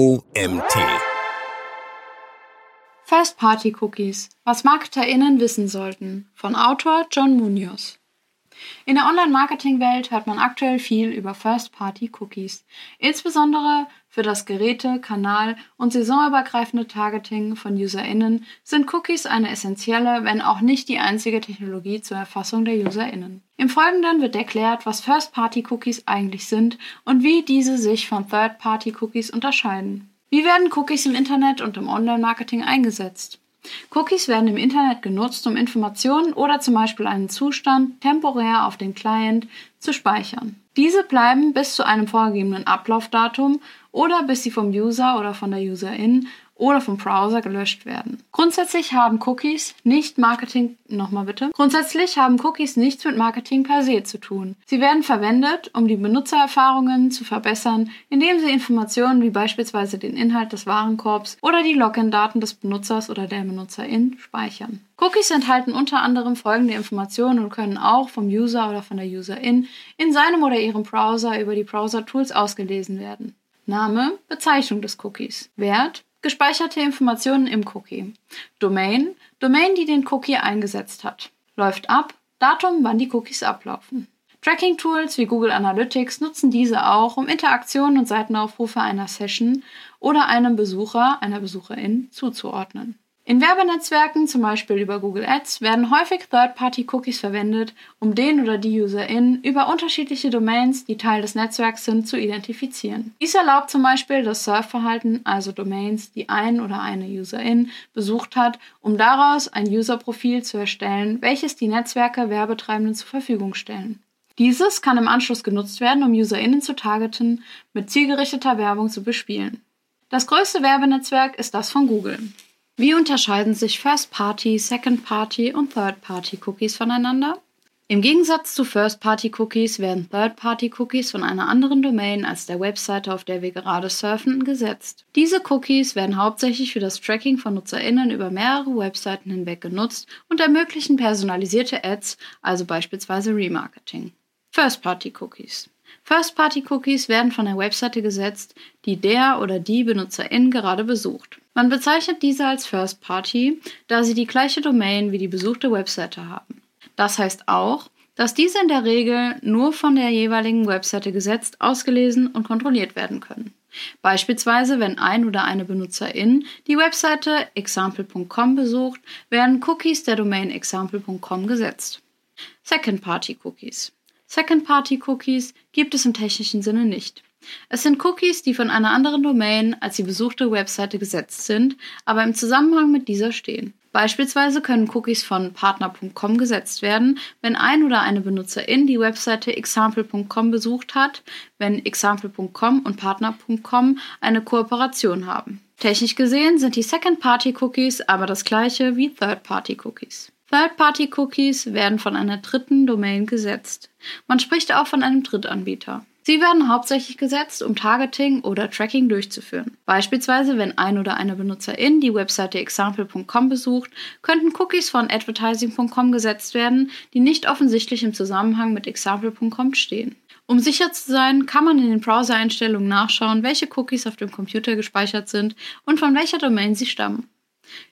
OMT. First-Party-Cookies. Was MarketerInnen wissen sollten. Von Autor John Munoz. In der Online-Marketing-Welt hört man aktuell viel über First-Party-Cookies. Insbesondere für das Geräte-, Kanal- und saisonübergreifende Targeting von UserInnen sind Cookies eine essentielle, wenn auch nicht die einzige Technologie zur Erfassung der UserInnen. Im Folgenden wird erklärt, was First-Party-Cookies eigentlich sind und wie diese sich von Third-Party-Cookies unterscheiden. Wie werden Cookies im Internet und im Online-Marketing eingesetzt? Cookies werden im Internet genutzt, um Informationen oder zum Beispiel einen Zustand temporär auf den Client zu speichern. Diese bleiben bis zu einem vorgegebenen Ablaufdatum oder bis sie vom User oder von der Userin oder vom Browser gelöscht werden. Grundsätzlich haben Cookies nicht Marketing, nochmal bitte. Grundsätzlich haben Cookies nichts mit Marketing per se zu tun. Sie werden verwendet, um die Benutzererfahrungen zu verbessern, indem sie Informationen wie beispielsweise den Inhalt des Warenkorbs oder die Login-Daten des Benutzers oder der Benutzerin speichern. Cookies enthalten unter anderem folgende Informationen und können auch vom User oder von der Userin in seinem oder ihrem Browser über die Browser-Tools ausgelesen werden. Name, Bezeichnung des Cookies, Wert, Gespeicherte Informationen im Cookie. Domain, Domain, die den Cookie eingesetzt hat. Läuft ab, Datum, wann die Cookies ablaufen. Tracking-Tools wie Google Analytics nutzen diese auch, um Interaktionen und Seitenaufrufe einer Session oder einem Besucher, einer Besucherin zuzuordnen. In Werbenetzwerken, zum Beispiel über Google Ads, werden häufig Third-Party-Cookies verwendet, um den oder die UserInnen über unterschiedliche Domains, die Teil des Netzwerks sind, zu identifizieren. Dies erlaubt zum Beispiel das Surfverhalten, also Domains, die ein oder eine UserIn besucht hat, um daraus ein User-Profil zu erstellen, welches die Netzwerke Werbetreibenden zur Verfügung stellen. Dieses kann im Anschluss genutzt werden, um UserInnen zu targeten, mit zielgerichteter Werbung zu bespielen. Das größte Werbenetzwerk ist das von Google. Wie unterscheiden sich First-Party, Second-Party und Third-Party-Cookies voneinander? Im Gegensatz zu First-Party-Cookies werden Third-Party-Cookies von einer anderen Domain als der Webseite, auf der wir gerade surfen, gesetzt. Diese Cookies werden hauptsächlich für das Tracking von NutzerInnen über mehrere Webseiten hinweg genutzt und ermöglichen personalisierte Ads, also beispielsweise Remarketing. First-Party-Cookies First-Party-Cookies werden von der Webseite gesetzt, die der oder die Benutzerin gerade besucht. Man bezeichnet diese als First Party, da sie die gleiche Domain wie die besuchte Webseite haben. Das heißt auch, dass diese in der Regel nur von der jeweiligen Webseite gesetzt, ausgelesen und kontrolliert werden können. Beispielsweise, wenn ein oder eine Benutzerin die Webseite example.com besucht, werden Cookies der Domain example.com gesetzt. Second-Party-Cookies. Second-Party-Cookies gibt es im technischen Sinne nicht. Es sind Cookies, die von einer anderen Domain als die besuchte Webseite gesetzt sind, aber im Zusammenhang mit dieser stehen. Beispielsweise können Cookies von partner.com gesetzt werden, wenn ein oder eine Benutzerin die Webseite example.com besucht hat, wenn example.com und partner.com eine Kooperation haben. Technisch gesehen sind die Second-Party-Cookies aber das gleiche wie Third-Party-Cookies. Third-Party-Cookies werden von einer dritten Domain gesetzt. Man spricht auch von einem Drittanbieter. Sie werden hauptsächlich gesetzt, um Targeting oder Tracking durchzuführen. Beispielsweise, wenn ein oder eine Benutzerin die Webseite example.com besucht, könnten Cookies von advertising.com gesetzt werden, die nicht offensichtlich im Zusammenhang mit example.com stehen. Um sicher zu sein, kann man in den Browser-Einstellungen nachschauen, welche Cookies auf dem Computer gespeichert sind und von welcher Domain sie stammen.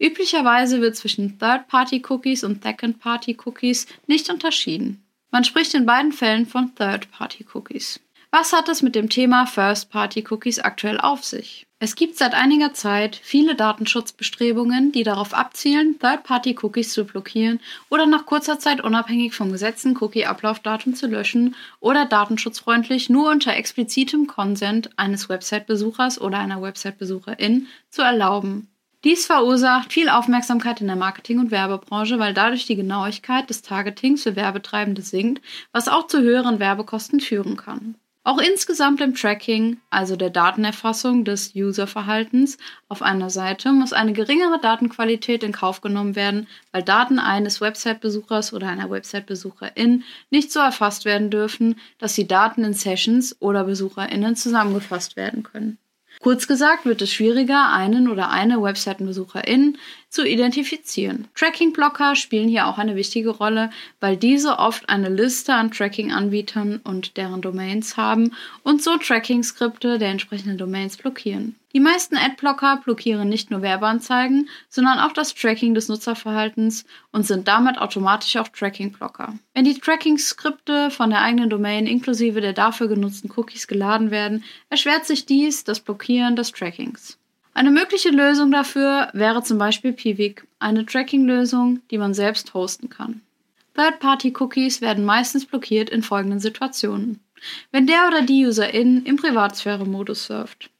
Üblicherweise wird zwischen Third-Party-Cookies und Second-Party-Cookies nicht unterschieden. Man spricht in beiden Fällen von Third-Party-Cookies. Was hat es mit dem Thema First-Party-Cookies aktuell auf sich? Es gibt seit einiger Zeit viele Datenschutzbestrebungen, die darauf abzielen, Third-Party-Cookies zu blockieren oder nach kurzer Zeit unabhängig vom gesetzten Cookie-Ablaufdatum zu löschen oder datenschutzfreundlich nur unter explizitem Consent eines Website-Besuchers oder einer Website-Besucherin zu erlauben. Dies verursacht viel Aufmerksamkeit in der Marketing- und Werbebranche, weil dadurch die Genauigkeit des Targetings für Werbetreibende sinkt, was auch zu höheren Werbekosten führen kann. Auch insgesamt im Tracking, also der Datenerfassung des Userverhaltens auf einer Seite, muss eine geringere Datenqualität in Kauf genommen werden, weil Daten eines Website-Besuchers oder einer Website-Besucherin nicht so erfasst werden dürfen, dass die Daten in Sessions oder BesucherInnen zusammengefasst werden können. Kurz gesagt wird es schwieriger, einen oder eine Webseitenbesucherin zu identifizieren. Tracking-Blocker spielen hier auch eine wichtige Rolle, weil diese oft eine Liste an Tracking-Anbietern und deren Domains haben und so Tracking-Skripte der entsprechenden Domains blockieren. Die meisten Adblocker blockieren nicht nur Werbeanzeigen, sondern auch das Tracking des Nutzerverhaltens und sind damit automatisch auch Tracking-Blocker. Wenn die Tracking-Skripte von der eigenen Domain inklusive der dafür genutzten Cookies geladen werden, erschwert sich dies das Blockieren des Trackings. Eine mögliche Lösung dafür wäre zum Beispiel Piwik, eine Tracking-Lösung, die man selbst hosten kann. Third-Party-Cookies werden meistens blockiert in folgenden Situationen. Wenn der oder die Userin im Privatsphäre-Modus surft,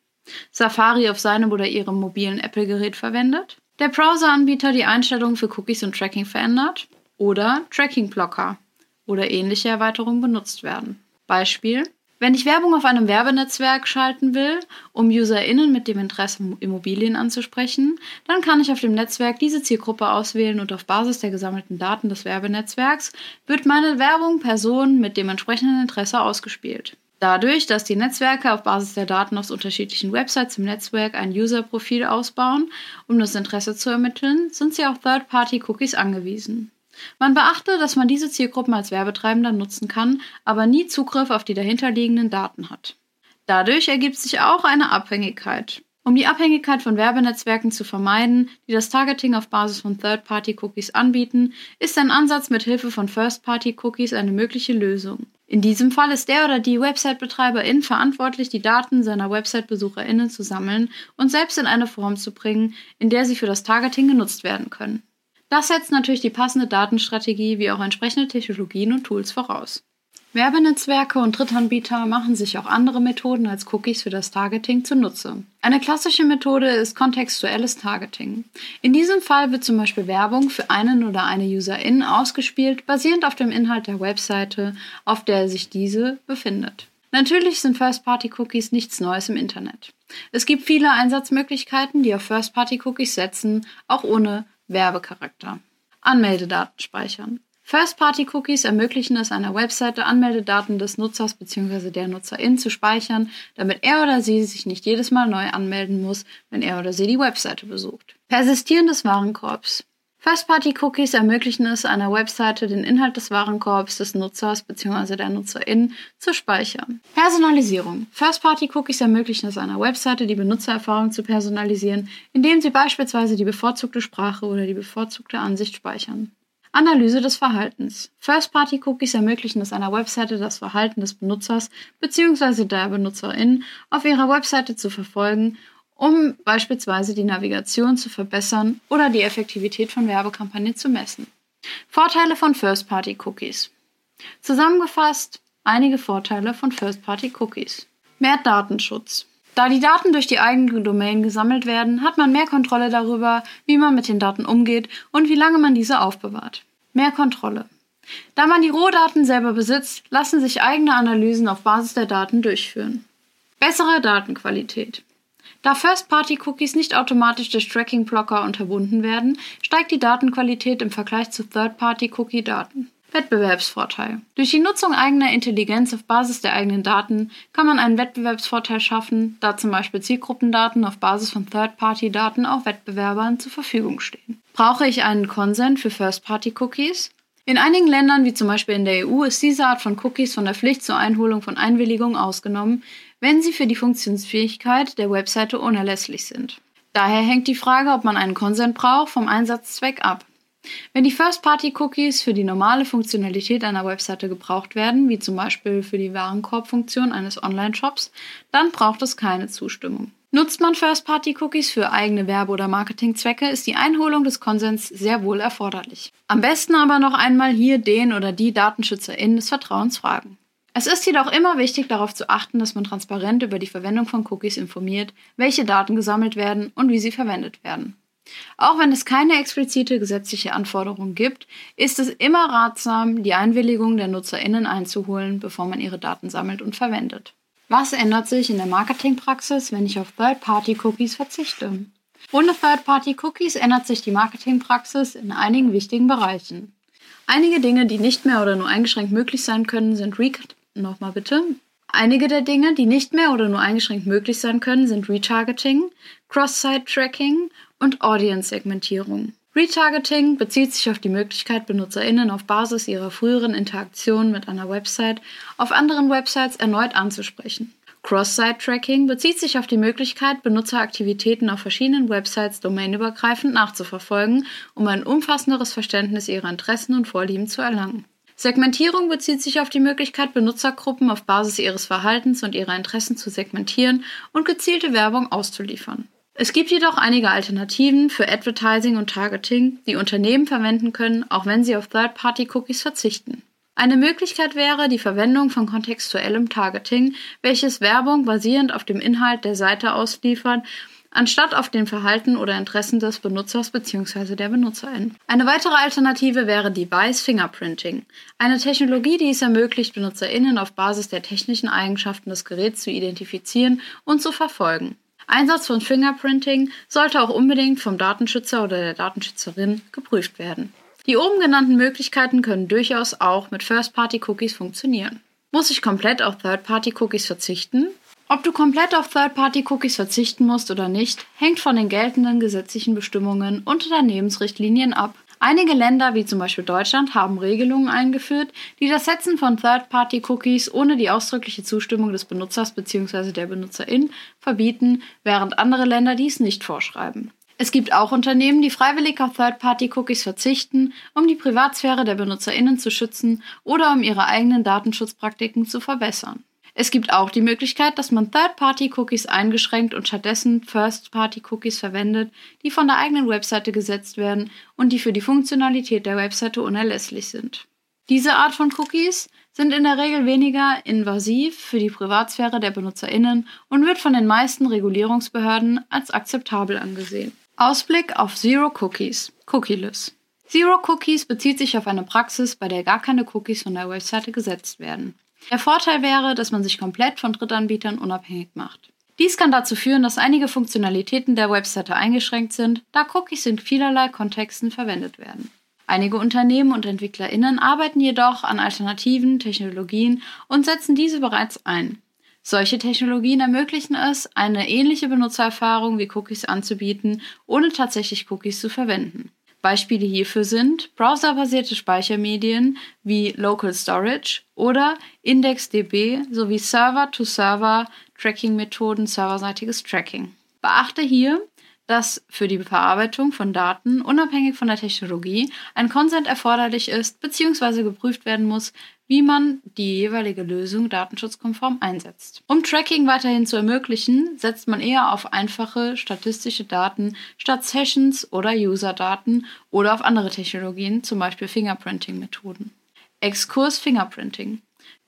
Safari auf seinem oder ihrem mobilen Apple-Gerät verwendet, der Browser-Anbieter die Einstellungen für Cookies und Tracking verändert oder Tracking-Blocker oder ähnliche Erweiterungen benutzt werden. Beispiel wenn ich Werbung auf einem Werbenetzwerk schalten will, um UserInnen mit dem Interesse Immobilien anzusprechen, dann kann ich auf dem Netzwerk diese Zielgruppe auswählen und auf Basis der gesammelten Daten des Werbenetzwerks wird meine Werbung Personen mit dem entsprechenden Interesse ausgespielt. Dadurch, dass die Netzwerke auf Basis der Daten aus unterschiedlichen Websites im Netzwerk ein User-Profil ausbauen, um das Interesse zu ermitteln, sind sie auf Third-Party-Cookies angewiesen. Man beachte, dass man diese Zielgruppen als Werbetreibender nutzen kann, aber nie Zugriff auf die dahinterliegenden Daten hat. Dadurch ergibt sich auch eine Abhängigkeit. Um die Abhängigkeit von Werbenetzwerken zu vermeiden, die das Targeting auf Basis von Third-Party-Cookies anbieten, ist ein Ansatz mit Hilfe von First-Party-Cookies eine mögliche Lösung. In diesem Fall ist der oder die Website-Betreiberin verantwortlich, die Daten seiner Website-BesucherInnen zu sammeln und selbst in eine Form zu bringen, in der sie für das Targeting genutzt werden können. Das setzt natürlich die passende Datenstrategie wie auch entsprechende Technologien und Tools voraus. Werbenetzwerke und Drittanbieter machen sich auch andere Methoden als Cookies für das Targeting zunutze. Eine klassische Methode ist kontextuelles Targeting. In diesem Fall wird zum Beispiel Werbung für einen oder eine Userin ausgespielt, basierend auf dem Inhalt der Webseite, auf der sich diese befindet. Natürlich sind First-Party-Cookies nichts Neues im Internet. Es gibt viele Einsatzmöglichkeiten, die auf First-Party-Cookies setzen, auch ohne Werbecharakter. Anmeldedaten speichern. First-Party-Cookies ermöglichen es einer Webseite, Anmeldedaten des Nutzers bzw. der Nutzerin zu speichern, damit er oder sie sich nicht jedes Mal neu anmelden muss, wenn er oder sie die Webseite besucht. Persistieren des Warenkorbs. First-Party-Cookies ermöglichen es einer Webseite, den Inhalt des Warenkorbs des Nutzers bzw. der Nutzerin zu speichern. Personalisierung. First-Party-Cookies ermöglichen es einer Webseite, die Benutzererfahrung zu personalisieren, indem sie beispielsweise die bevorzugte Sprache oder die bevorzugte Ansicht speichern. Analyse des Verhaltens. First-Party-Cookies ermöglichen es einer Webseite, das Verhalten des Benutzers bzw. der Benutzerin auf ihrer Webseite zu verfolgen um beispielsweise die Navigation zu verbessern oder die Effektivität von Werbekampagnen zu messen. Vorteile von First-Party-Cookies. Zusammengefasst einige Vorteile von First-Party-Cookies. Mehr Datenschutz. Da die Daten durch die eigene Domain gesammelt werden, hat man mehr Kontrolle darüber, wie man mit den Daten umgeht und wie lange man diese aufbewahrt. Mehr Kontrolle. Da man die Rohdaten selber besitzt, lassen sich eigene Analysen auf Basis der Daten durchführen. Bessere Datenqualität. Da First-Party-Cookies nicht automatisch durch Tracking-Blocker unterbunden werden, steigt die Datenqualität im Vergleich zu Third-Party-Cookie-Daten. Wettbewerbsvorteil. Durch die Nutzung eigener Intelligenz auf Basis der eigenen Daten kann man einen Wettbewerbsvorteil schaffen, da zum Beispiel Zielgruppendaten auf Basis von Third-Party-Daten auch Wettbewerbern zur Verfügung stehen. Brauche ich einen Consent für First-Party-Cookies? In einigen Ländern, wie zum Beispiel in der EU, ist diese Art von Cookies von der Pflicht zur Einholung von Einwilligungen ausgenommen, wenn sie für die Funktionsfähigkeit der Webseite unerlässlich sind. Daher hängt die Frage, ob man einen Consent braucht, vom Einsatzzweck ab. Wenn die First-Party-Cookies für die normale Funktionalität einer Webseite gebraucht werden, wie zum Beispiel für die Warenkorbfunktion eines Online-Shops, dann braucht es keine Zustimmung. Nutzt man First-Party-Cookies für eigene Werbe- oder Marketingzwecke, ist die Einholung des Konsens sehr wohl erforderlich. Am besten aber noch einmal hier den oder die DatenschützerInnen des Vertrauens fragen. Es ist jedoch immer wichtig, darauf zu achten, dass man transparent über die Verwendung von Cookies informiert, welche Daten gesammelt werden und wie sie verwendet werden. Auch wenn es keine explizite gesetzliche Anforderung gibt, ist es immer ratsam, die Einwilligung der Nutzerinnen einzuholen, bevor man ihre Daten sammelt und verwendet. Was ändert sich in der Marketingpraxis, wenn ich auf Third-Party-Cookies verzichte? Ohne Third-Party-Cookies ändert sich die Marketingpraxis in einigen wichtigen Bereichen. Einige Dinge, die nicht mehr oder nur eingeschränkt möglich sein können, sind Nochmal bitte. Einige der Dinge, die nicht mehr oder nur eingeschränkt möglich sein können, sind Retargeting, Cross-Site-Tracking und Audience-Segmentierung. Retargeting bezieht sich auf die Möglichkeit, BenutzerInnen auf Basis ihrer früheren Interaktionen mit einer Website auf anderen Websites erneut anzusprechen. Cross-Site-Tracking bezieht sich auf die Möglichkeit, Benutzeraktivitäten auf verschiedenen Websites domainübergreifend nachzuverfolgen, um ein umfassenderes Verständnis ihrer Interessen und Vorlieben zu erlangen. Segmentierung bezieht sich auf die Möglichkeit, Benutzergruppen auf Basis ihres Verhaltens und ihrer Interessen zu segmentieren und gezielte Werbung auszuliefern. Es gibt jedoch einige Alternativen für Advertising und Targeting, die Unternehmen verwenden können, auch wenn sie auf Third-Party-Cookies verzichten. Eine Möglichkeit wäre die Verwendung von kontextuellem Targeting, welches Werbung basierend auf dem Inhalt der Seite ausliefert, anstatt auf dem Verhalten oder Interessen des Benutzers bzw. der Benutzerin. Eine weitere Alternative wäre Device Fingerprinting, eine Technologie, die es ermöglicht, Benutzerinnen auf Basis der technischen Eigenschaften des Geräts zu identifizieren und zu verfolgen. Einsatz von Fingerprinting sollte auch unbedingt vom Datenschützer oder der Datenschützerin geprüft werden. Die oben genannten Möglichkeiten können durchaus auch mit First-Party-Cookies funktionieren. Muss ich komplett auf Third-Party-Cookies verzichten? Ob du komplett auf Third-Party-Cookies verzichten musst oder nicht, hängt von den geltenden gesetzlichen Bestimmungen und Unternehmensrichtlinien ab. Einige Länder, wie zum Beispiel Deutschland, haben Regelungen eingeführt, die das Setzen von Third-Party-Cookies ohne die ausdrückliche Zustimmung des Benutzers bzw. der Benutzerin verbieten, während andere Länder dies nicht vorschreiben. Es gibt auch Unternehmen, die freiwillig auf Third-Party-Cookies verzichten, um die Privatsphäre der BenutzerInnen zu schützen oder um ihre eigenen Datenschutzpraktiken zu verbessern. Es gibt auch die Möglichkeit, dass man Third-Party-Cookies eingeschränkt und stattdessen First-Party-Cookies verwendet, die von der eigenen Webseite gesetzt werden und die für die Funktionalität der Webseite unerlässlich sind. Diese Art von Cookies sind in der Regel weniger invasiv für die Privatsphäre der BenutzerInnen und wird von den meisten Regulierungsbehörden als akzeptabel angesehen. Ausblick auf Zero Cookies, Cookieless. Zero Cookies bezieht sich auf eine Praxis, bei der gar keine Cookies von der Webseite gesetzt werden. Der Vorteil wäre, dass man sich komplett von Drittanbietern unabhängig macht. Dies kann dazu führen, dass einige Funktionalitäten der Webseite eingeschränkt sind, da Cookies in vielerlei Kontexten verwendet werden. Einige Unternehmen und EntwicklerInnen arbeiten jedoch an alternativen Technologien und setzen diese bereits ein. Solche Technologien ermöglichen es, eine ähnliche Benutzererfahrung wie Cookies anzubieten, ohne tatsächlich Cookies zu verwenden. Beispiele hierfür sind browserbasierte Speichermedien wie Local Storage oder IndexDB sowie Server-to-Server-Tracking-Methoden serverseitiges Tracking. Beachte hier, dass für die Verarbeitung von Daten unabhängig von der Technologie ein Consent erforderlich ist bzw. geprüft werden muss, wie man die jeweilige Lösung datenschutzkonform einsetzt. Um Tracking weiterhin zu ermöglichen, setzt man eher auf einfache statistische Daten statt Sessions oder User-Daten oder auf andere Technologien, zum Beispiel Fingerprinting-Methoden. Exkurs Fingerprinting.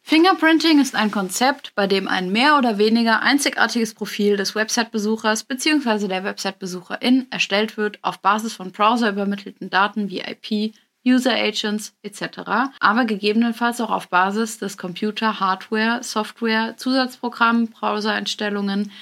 Fingerprinting ist ein Konzept, bei dem ein mehr oder weniger einzigartiges Profil des Website-Besuchers bzw. der Website-Besucherin erstellt wird auf Basis von browserübermittelten Daten wie IP, User Agents etc., aber gegebenenfalls auch auf Basis des Computer, Hardware, Software, Zusatzprogrammen, Browsereinstellungen,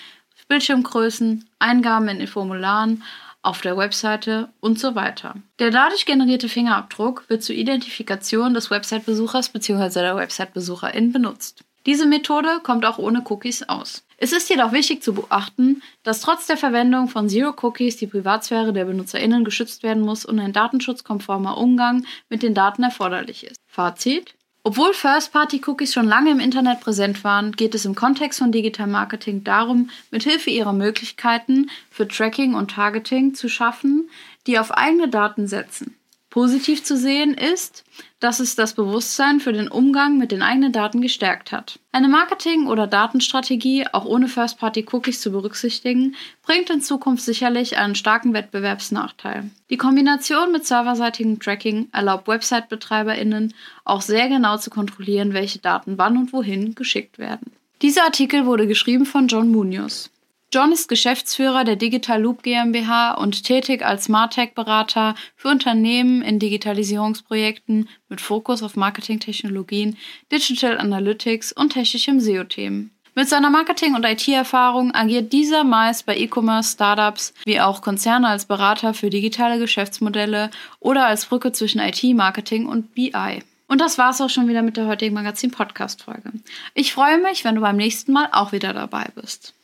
Bildschirmgrößen, Eingaben in den Formularen, auf der Webseite und so weiter. Der dadurch generierte Fingerabdruck wird zur Identifikation des Website-Besuchers bzw. der Website-Besucherin benutzt. Diese Methode kommt auch ohne Cookies aus. Es ist jedoch wichtig zu beachten, dass trotz der Verwendung von Zero Cookies die Privatsphäre der BenutzerInnen geschützt werden muss und ein datenschutzkonformer Umgang mit den Daten erforderlich ist. Fazit: obwohl First-Party-Cookies schon lange im Internet präsent waren, geht es im Kontext von Digital Marketing darum, mithilfe ihrer Möglichkeiten für Tracking und Targeting zu schaffen, die auf eigene Daten setzen. Positiv zu sehen ist, dass es das Bewusstsein für den Umgang mit den eigenen Daten gestärkt hat. Eine Marketing- oder Datenstrategie, auch ohne First-Party-Cookies zu berücksichtigen, bringt in Zukunft sicherlich einen starken Wettbewerbsnachteil. Die Kombination mit serverseitigem Tracking erlaubt Website-BetreiberInnen auch sehr genau zu kontrollieren, welche Daten wann und wohin geschickt werden. Dieser Artikel wurde geschrieben von John Munoz. John ist Geschäftsführer der Digital Loop GmbH und tätig als Martech-Berater für Unternehmen in Digitalisierungsprojekten mit Fokus auf Marketingtechnologien, Digital Analytics und technischem SEO-Themen. Mit seiner Marketing- und IT-Erfahrung agiert dieser meist bei E-Commerce-Startups wie auch Konzerne als Berater für digitale Geschäftsmodelle oder als Brücke zwischen IT, Marketing und BI. Und das war's auch schon wieder mit der heutigen Magazin-Podcast-Folge. Ich freue mich, wenn du beim nächsten Mal auch wieder dabei bist.